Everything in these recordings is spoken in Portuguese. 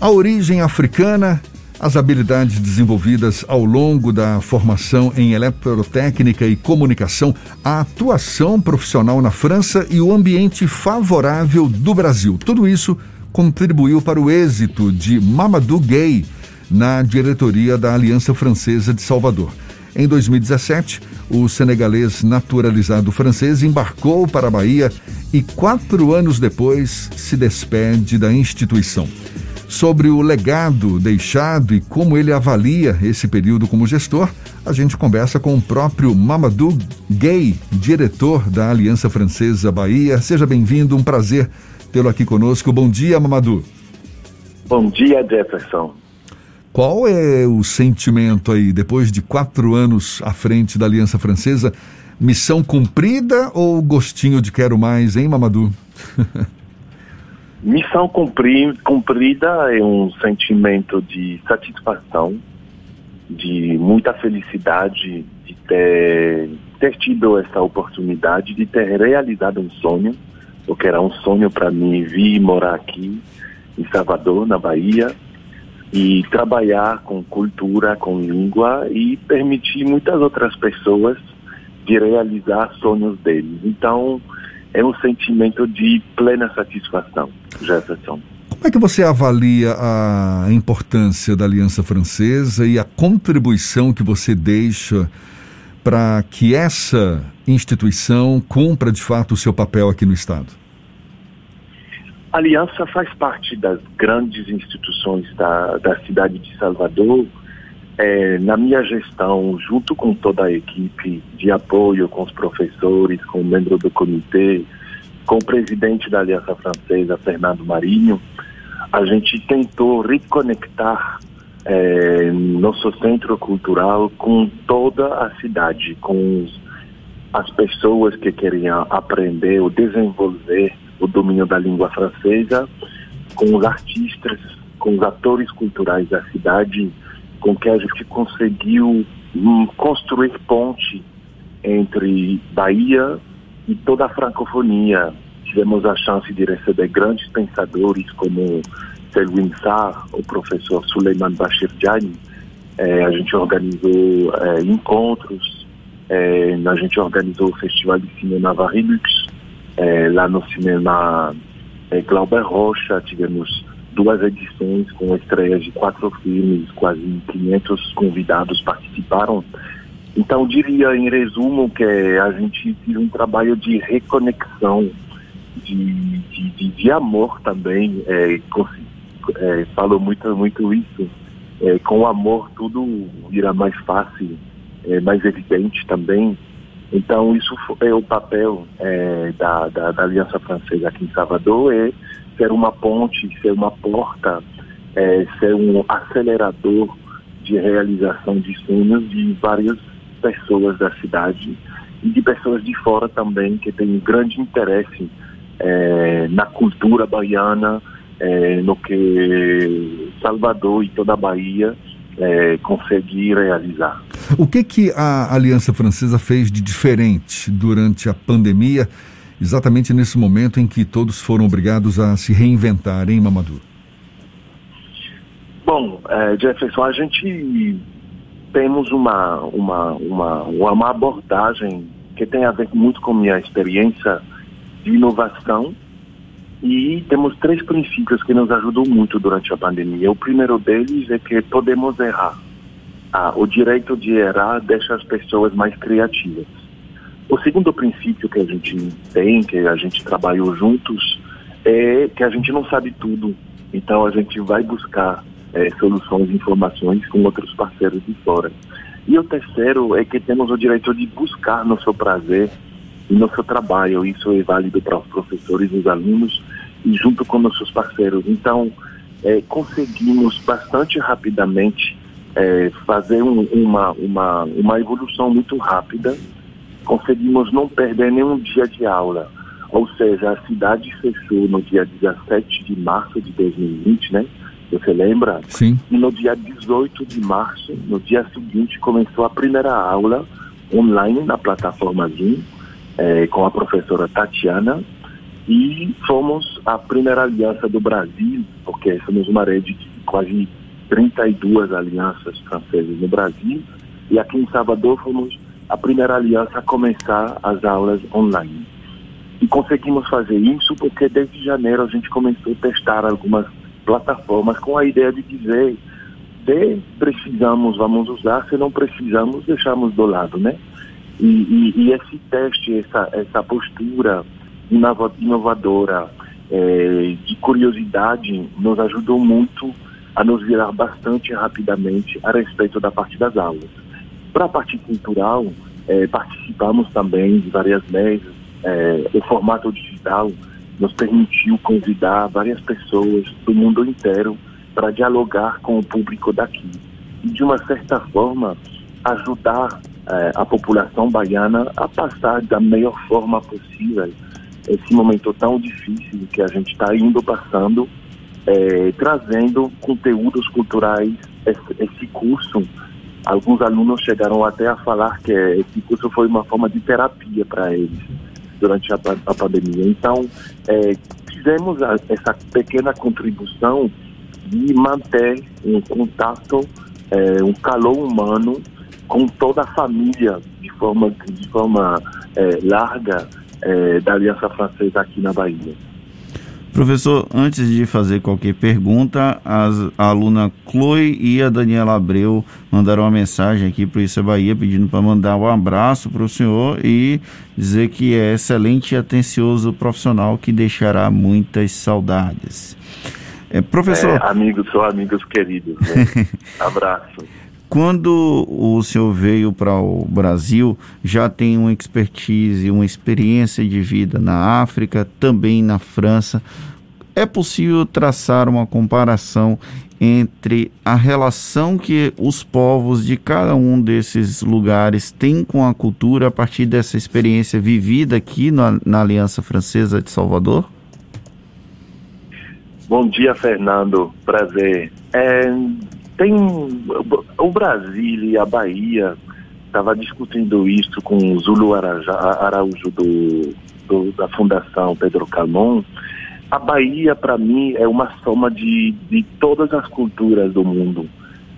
A origem africana, as habilidades desenvolvidas ao longo da formação em eletrotécnica e comunicação, a atuação profissional na França e o ambiente favorável do Brasil. Tudo isso contribuiu para o êxito de Mamadou Gueye na diretoria da Aliança Francesa de Salvador. Em 2017, o senegalês naturalizado francês embarcou para a Bahia e quatro anos depois se despede da instituição. Sobre o legado deixado e como ele avalia esse período como gestor, a gente conversa com o próprio Mamadou Gay, diretor da Aliança Francesa Bahia. Seja bem-vindo, um prazer tê-lo aqui conosco. Bom dia, Mamadou. Bom dia, Jefferson. Qual é o sentimento aí, depois de quatro anos à frente da Aliança Francesa? Missão cumprida ou gostinho de quero mais, hein, Mamadou? Missão cumprida é um sentimento de satisfação, de muita felicidade de ter, ter tido essa oportunidade, de ter realizado um sonho, porque era um sonho para mim vir morar aqui em Salvador, na Bahia, e trabalhar com cultura, com língua e permitir muitas outras pessoas de realizar sonhos deles. Então, é um sentimento de plena satisfação, Jefferson. Como é que você avalia a importância da Aliança Francesa e a contribuição que você deixa para que essa instituição cumpra de fato o seu papel aqui no Estado? A Aliança faz parte das grandes instituições da, da cidade de Salvador. É, na minha gestão, junto com toda a equipe de apoio, com os professores, com o membro do comitê, com o presidente da Aliança Francesa, Fernando Marinho, a gente tentou reconectar é, nosso centro cultural com toda a cidade, com as pessoas que queriam aprender ou desenvolver o domínio da língua francesa, com os artistas, com os atores culturais da cidade, com que a gente conseguiu hum, construir ponte entre Bahia e toda a francofonia. Tivemos a chance de receber grandes pensadores como Selwyn Sarr, o professor Suleiman Bashir Jani. É, a gente organizou é, encontros, é, a gente organizou o Festival de Cinema Varilux, lá no cinema Glauber Rocha, tivemos duas edições com estreias de quatro filmes, quase 500 convidados participaram. Então, diria em resumo que a gente fez um trabalho de reconexão, de, de, de, de amor também. É, é, falou muito, muito isso. É, com o amor tudo virá mais fácil, é, mais evidente também. Então, isso é o papel é, da, da, da, Aliança Francesa aqui em Salvador, é ser uma ponte, ser uma porta, é, ser um acelerador de realização de sonhos de várias pessoas da cidade e de pessoas de fora também que têm um grande interesse é, na cultura baiana, é, no que Salvador e toda a Bahia é, conseguir realizar. O que, que a Aliança Francesa fez de diferente durante a pandemia, exatamente nesse momento em que todos foram obrigados a se reinventar, hein, Mamadou? Bom, é, Jefferson, a gente temos uma, uma, uma, uma abordagem que tem a ver muito com minha experiência de inovação e temos três princípios que nos ajudam muito durante a pandemia. O primeiro deles é que podemos errar. Ah, o direito de errar deixa as pessoas mais criativas. O segundo princípio que a gente tem, que a gente trabalhou juntos, é que a gente não sabe tudo. Então a gente vai buscar é, soluções e informações com outros parceiros de fora. E o terceiro é que temos o direito de buscar nosso prazer e nosso trabalho. Isso é válido para os professores os alunos e junto com nossos parceiros. Então, é, conseguimos bastante rapidamente é, fazer um, uma, uma, uma evolução muito rápida. Conseguimos não perder nenhum dia de aula. Ou seja, a cidade fechou no dia 17 de março de 2020, né? Você lembra? Sim. E no dia 18 de março, no dia seguinte, começou a primeira aula online na plataforma Zoom, é, com a professora Tatiana. E fomos a primeira aliança do Brasil, porque somos uma rede de quase 32 alianças francesas no Brasil, e aqui em Salvador fomos a primeira aliança a começar as aulas online. E conseguimos fazer isso porque desde janeiro a gente começou a testar algumas plataformas com a ideia de dizer se precisamos, vamos usar, se não precisamos, deixamos do lado, né? E, e, e esse teste, essa, essa postura inovadora, é, de curiosidade, nos ajudou muito a nos virar bastante rapidamente a respeito da parte das aulas. Para a parte cultural, é, participamos também de várias mesas. É, o formato digital nos permitiu convidar várias pessoas do mundo inteiro para dialogar com o público daqui. E, de uma certa forma, ajudar é, a população baiana a passar da melhor forma possível esse momento tão difícil que a gente está indo passando, é, trazendo conteúdos culturais. Esse, esse, curso, alguns alunos chegaram até a falar que esse curso foi uma forma de terapia para eles durante a, a, pandemia. Então, é, fizemos a, essa pequena contribuição de manter um contato, é, um calor humano com toda a família de forma, de forma é, larga é, da Aliança Francesa aqui na Bahia. Professor, antes de fazer qualquer pergunta, as, a aluna Chloe e a Daniela Abreu mandaram uma mensagem aqui para o Isso é Bahia pedindo para mandar um abraço para o senhor e dizer que é excelente e atencioso profissional que deixará muitas saudades. É, professor. É, amigos, são amigos queridos. Né? Abraço. Quando o senhor veio para o Brasil, já tem uma expertise, uma experiência de vida na África, também na França. É possível traçar uma comparação entre a relação que os povos de cada um desses lugares têm com a cultura a partir dessa experiência vivida aqui na, na Aliança Francesa de Salvador? Bom dia, Fernando. Prazer. É, tem o Brasil e a Bahia estava discutindo isso com o Zulu Araújo do, do, da Fundação Pedro Calmon. A Bahia, para mim, é uma soma de, de todas as culturas do mundo.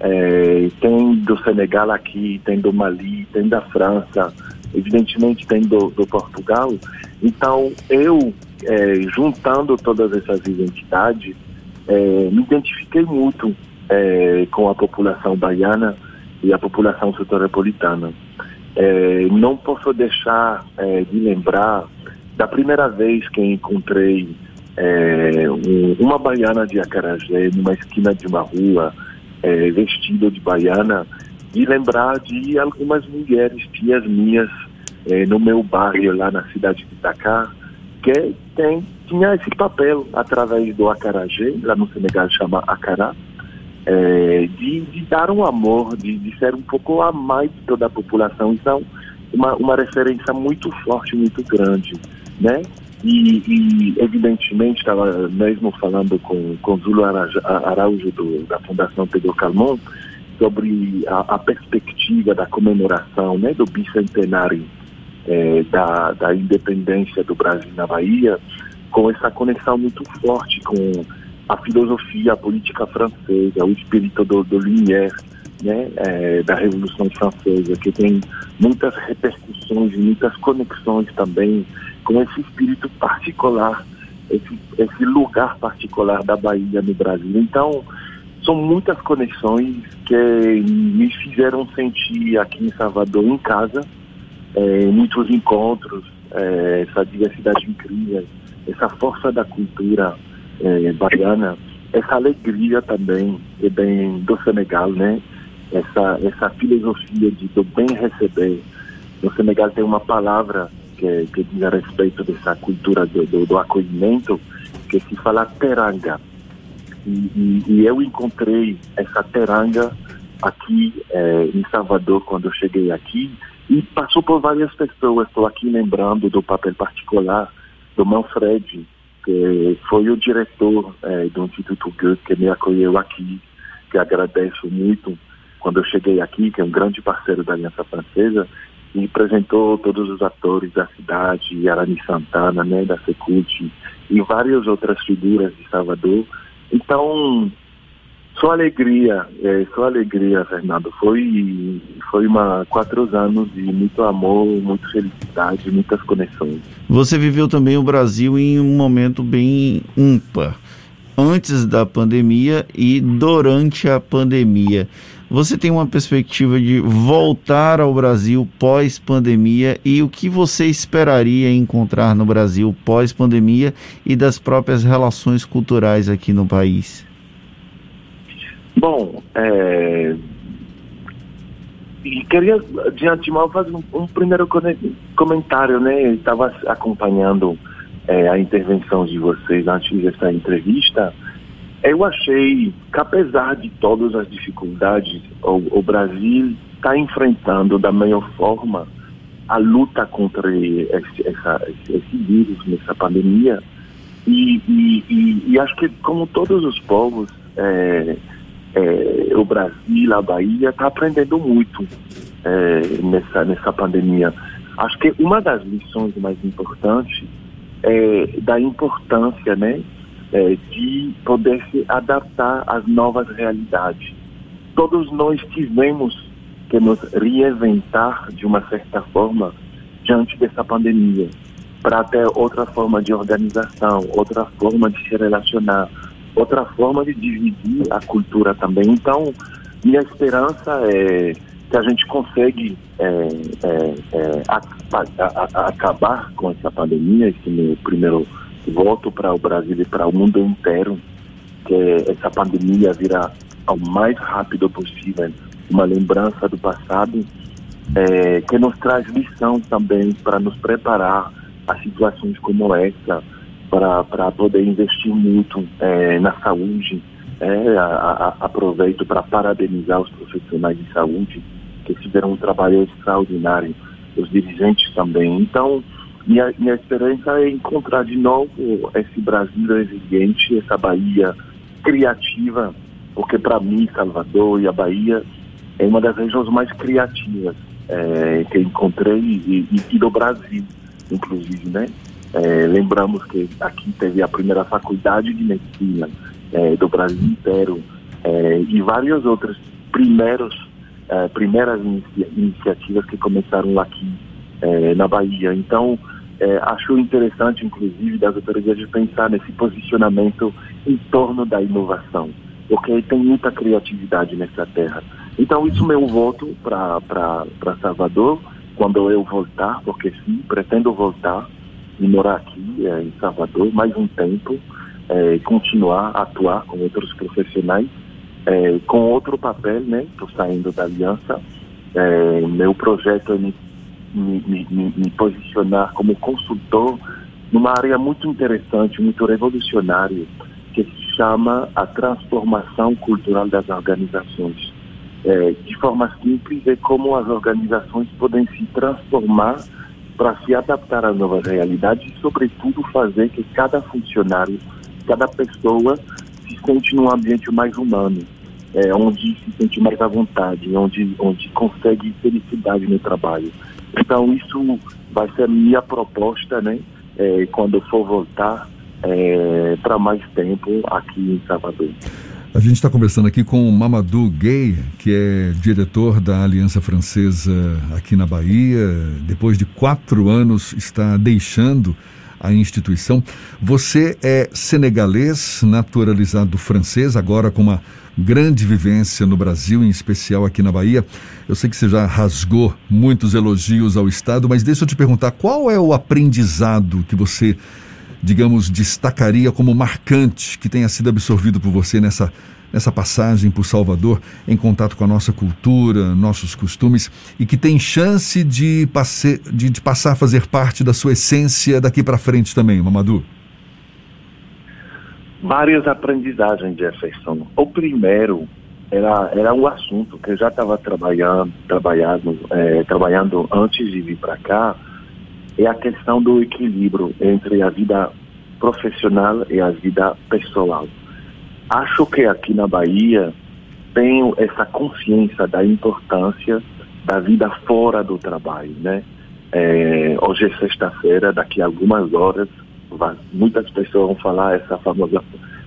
É, tem do Senegal aqui, tem do Mali, tem da França, evidentemente tem do, do Portugal. Então, eu, é, juntando todas essas identidades, é, me identifiquei muito é, com a população baiana e a população soteropolitana. É, não posso deixar é, de lembrar da primeira vez que encontrei é, um, uma baiana de acarajé numa esquina de uma rua, é, vestida de baiana, e lembrar de algumas mulheres, tias minhas, é, no meu bairro lá na cidade de Dakar, que tem, tinha esse papel através do acarajé, lá no Senegal chama acará, é, de, de, dar um amor, de, de, ser um pouco a mais de toda a população. Então, uma, uma referência muito forte, muito grande, né? E, e evidentemente, estava mesmo falando com, com Zulo Araújo do, da Fundação Pedro Calmon sobre a, a, perspectiva da comemoração né, do bicentenário é, da, da independência do Brasil na Bahia, com essa conexão muito forte com a filosofia, a política francesa, o espírito do, do Lumière, né, é, da Revolução Francesa, que tem muitas repercussões muitas conexões também com esse espírito particular, esse, esse lugar particular da Bahia no Brasil. Então, são muitas conexões que me fizeram sentir aqui em Salvador em casa, é, muitos encontros, é, essa diversidade incrível, essa força da cultura é, baiana, essa alegria também bem do Senegal, né? Essa, essa filosofia de do bem receber. No Senegal tem uma palavra que, que diz a respeito dessa cultura do, do, do acolhimento, que se fala teranga. E, e, e, eu encontrei essa teranga aqui é, em Salvador quando eu cheguei aqui e passou por várias pessoas. Estou aqui lembrando do papel particular do Manfred, que foi o diretor é, do Instituto Goethe que me acolheu aqui, que agradeço muito quando eu cheguei aqui, que é um grande parceiro da Aliança Francesa, e apresentou todos os atores da cidade, Arani Santana, né, da Secult, e várias outras figuras de Salvador. Então, só alegria, é, só alegria, Fernando. Foi, foi uma quatro anos de muito amor, muita felicidade, muitas conexões. Você viveu também o Brasil em um momento bem ímpar, antes da pandemia e durante a pandemia. Você tem uma perspectiva de voltar ao Brasil pós-pandemia e o que você esperaria encontrar no Brasil pós-pandemia e das próprias relações culturais aqui no país? Bom, é... queria de antemão fazer um, um primeiro comentário, né? estava acompanhando é, a intervenção de vocês antes dessa entrevista. Eu achei que, apesar de todas as dificuldades, o, o Brasil está enfrentando da melhor forma a luta contra esse, essa, esse vírus, nessa pandemia. E, e, e, e, acho que, como todos os povos, é, é, o Brasil, a Bahia, está aprendendo muito é, nessa, nessa pandemia. Acho que uma das lições mais importantes é da importância, né? é, de poder se adaptar às novas realidades. Todos nós tivemos que nos reinventar de uma certa forma diante dessa pandemia, para ter outra forma de organização, outra forma de se relacionar, outra forma de dividir a cultura também. Então, minha esperança é que a gente consegue é, é, é, a, a, a, acabar com essa pandemia, esse meu primeiro voto para o Brasil e para o mundo inteiro que essa pandemia virá ao mais rápido possível uma lembrança do passado é, que nos traz lição também para nos preparar a situações como essa, para poder investir muito é, na saúde. É, a, a, aproveito para parabenizar os profissionais de saúde que fizeram um trabalho extraordinário, os dirigentes também. Então, minha, minha esperança é encontrar de novo esse Brasil resiliente, essa Bahia criativa, porque para mim Salvador e a Bahia é uma das regiões mais criativas é, que encontrei e, e, e, do Brasil, inclusive, né? É, lembramos que aqui teve a primeira faculdade de medicina é, do Brasil inteiro é, e várias outras primeiros, é, primeiras inicia iniciativas que começaram aqui é, na Bahia. Então, é, acho interessante, inclusive, das autoridades pensar nesse posicionamento em torno da inovação, porque tem muita criatividade nessa terra. Então, isso meu voto para Salvador, quando eu voltar, porque sim, pretendo voltar e morar aqui é, em Salvador mais um tempo, é, continuar a atuar com outros profissionais, é, com outro papel, né? Estou saindo da aliança. É, meu projeto é me me, me, me posicionar como consultor numa área muito interessante, muito revolucionária, que se chama a transformação cultural das organizações. É, de forma simples, é como as organizações podem se transformar para se adaptar à nova realidade e, sobretudo, fazer que cada funcionário, cada pessoa se sente num ambiente mais humano, é, onde se sente mais à vontade, onde, onde consegue felicidade no trabalho. Então, isso vai ser a minha proposta, né? É, quando for voltar é, para mais tempo aqui em Salvador. A gente está conversando aqui com o Mamadou Gay, que é diretor da Aliança Francesa aqui na Bahia. Depois de quatro anos, está deixando a instituição. Você é senegalês, naturalizado francês, agora com uma grande vivência no Brasil, em especial aqui na Bahia. Eu sei que você já rasgou muitos elogios ao Estado, mas deixa eu te perguntar, qual é o aprendizado que você, digamos, destacaria como marcante que tenha sido absorvido por você nessa nessa passagem por Salvador, em contato com a nossa cultura, nossos costumes, e que tem chance de, passe, de, de passar a fazer parte da sua essência daqui para frente também, Mamadou? Várias aprendizagens, Jefferson. O primeiro era, era um assunto que eu já estava trabalhando, trabalhando, é, trabalhando antes de vir para cá, é a questão do equilíbrio entre a vida profissional e a vida pessoal. Acho que aqui na Bahia tenho essa consciência da importância da vida fora do trabalho, né? É, hoje é sexta-feira, daqui a algumas horas, vai, muitas pessoas vão falar essa famosa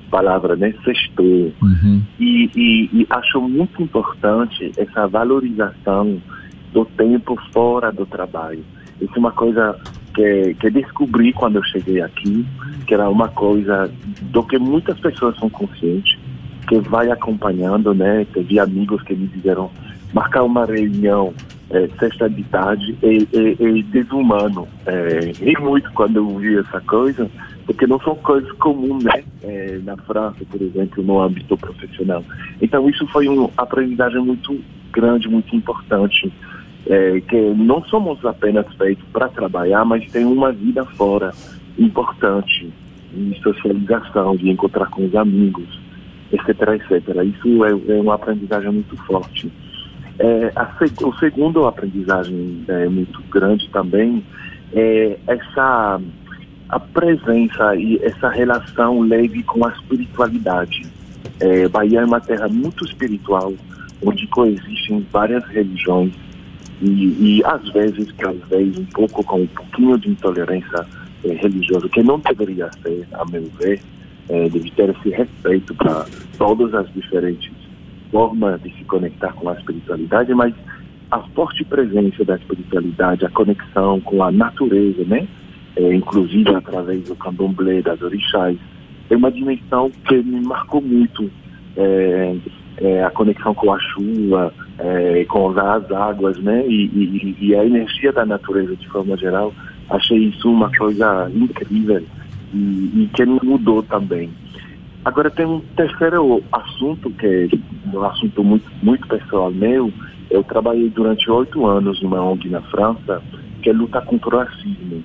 palavra, né? Sextou. Uhum. E, e, e acho muito importante essa valorização do tempo fora do trabalho. Isso é uma coisa que, que descobri quando eu cheguei aqui, que era uma coisa do que muitas pessoas são conscientes, que vai acompanhando, né? Teve amigos que me disseram marcar uma reunião é, sexta de tarde é, é, é desumano. É, ri muito quando eu vi essa coisa, porque não são coisas comuns, né? É, na França, por exemplo, no âmbito profissional. Então isso foi uma aprendizagem muito grande, muito importante. É, que não somos apenas feitos para trabalhar, mas tem uma vida fora importante, de socialização, de encontrar com os amigos, etc, etc. Isso é, é uma aprendizagem muito forte. É, a, o segundo aprendizagem é, muito grande também é essa a presença e essa relação leve com a espiritualidade. É, Bahia é uma terra muito espiritual, onde coexistem várias religiões e, e às vezes, talvez, um pouco com um pouquinho de intolerância é, religiosa, que não deveria ser, a meu ver, é, deve ter esse respeito para todas as diferentes forma de se conectar com a espiritualidade, mas a forte presença da espiritualidade, a conexão com a natureza, né? É, inclusive através do candomblé, das orixás, é uma dimensão que me marcou muito. É, é, a conexão com a chuva, é, com as águas, né? E, e, e, a energia da natureza de forma geral. Achei isso uma coisa incrível e, e que me mudou também. Agora tem um terceiro assunto que é um assunto muito, muito pessoal meu. Eu trabalhei durante oito anos numa ONG na França, que é luta contra o racismo.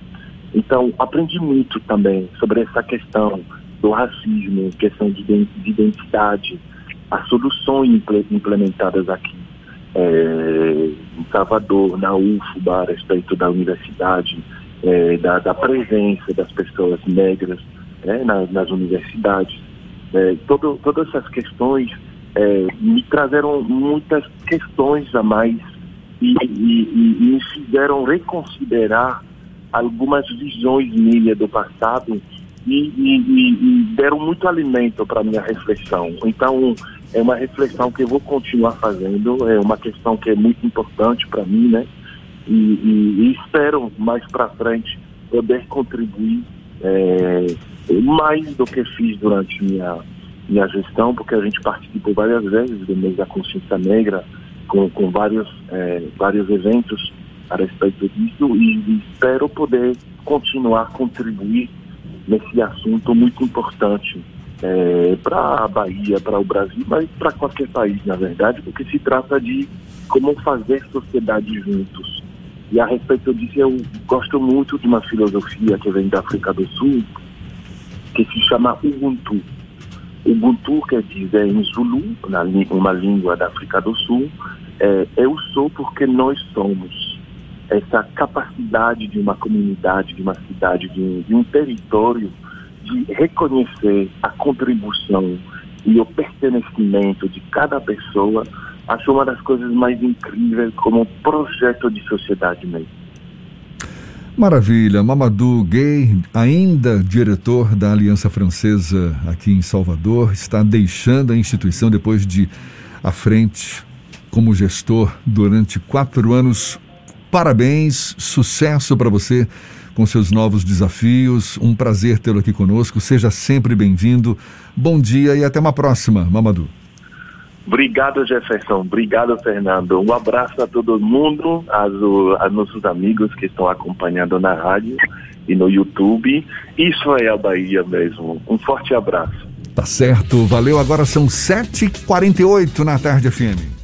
Então, aprendi muito também sobre essa questão do racismo, questão de identidade, as soluções implementadas aqui em Salvador, na UFBA, a respeito da universidade, é, da, da, presença das pessoas negras né, nas, nas universidades é, todo, todas essas questões me trazeram muitas questões a mais e, e, e, me fizeram reconsiderar algumas visões minhas do passado e, e deram muito alimento para minha reflexão. Então, é uma reflexão que eu vou continuar fazendo, é uma questão que é muito importante para mim, né? E, espero mais para frente poder contribuir é, mais do que fiz durante minha, minha gestão, porque a gente participou várias vezes do mês da consciência negra, com, com vários, é, vários eventos a respeito disso, e, e espero poder continuar contribuir nesse assunto muito importante é, para a Bahia, para o Brasil, mas para qualquer país, na verdade, porque se trata de como fazer sociedade juntos. E a respeito disso, eu gosto muito de uma filosofia que vem da África do Sul, que se chama Ubuntu. Ubuntu quer dizer em Zulu, uma língua da África do Sul, é, eu sou porque nós somos. Essa capacidade de uma comunidade, de uma cidade, de um, de um território, de reconhecer a contribuição e o pertencimento de cada pessoa, acho uma das coisas mais incríveis como projeto de sociedade mesmo. Maravilha. Mamadou Gay, ainda diretor da Aliança Francesa aqui em Salvador, está deixando a instituição depois de à frente como gestor durante quatro anos. Parabéns, sucesso para você com seus novos desafios. Um prazer tê-lo aqui conosco. Seja sempre bem-vindo. Bom dia e até uma próxima, Mamadou. Obrigado, Jefferson. Obrigado, Fernando. Um abraço a todo mundo, a, a nossos amigos que estão acompanhando na rádio e no YouTube. Isso é a Bahia mesmo. Um forte abraço. Tá certo. Valeu. Agora são 7h48 na tarde FM.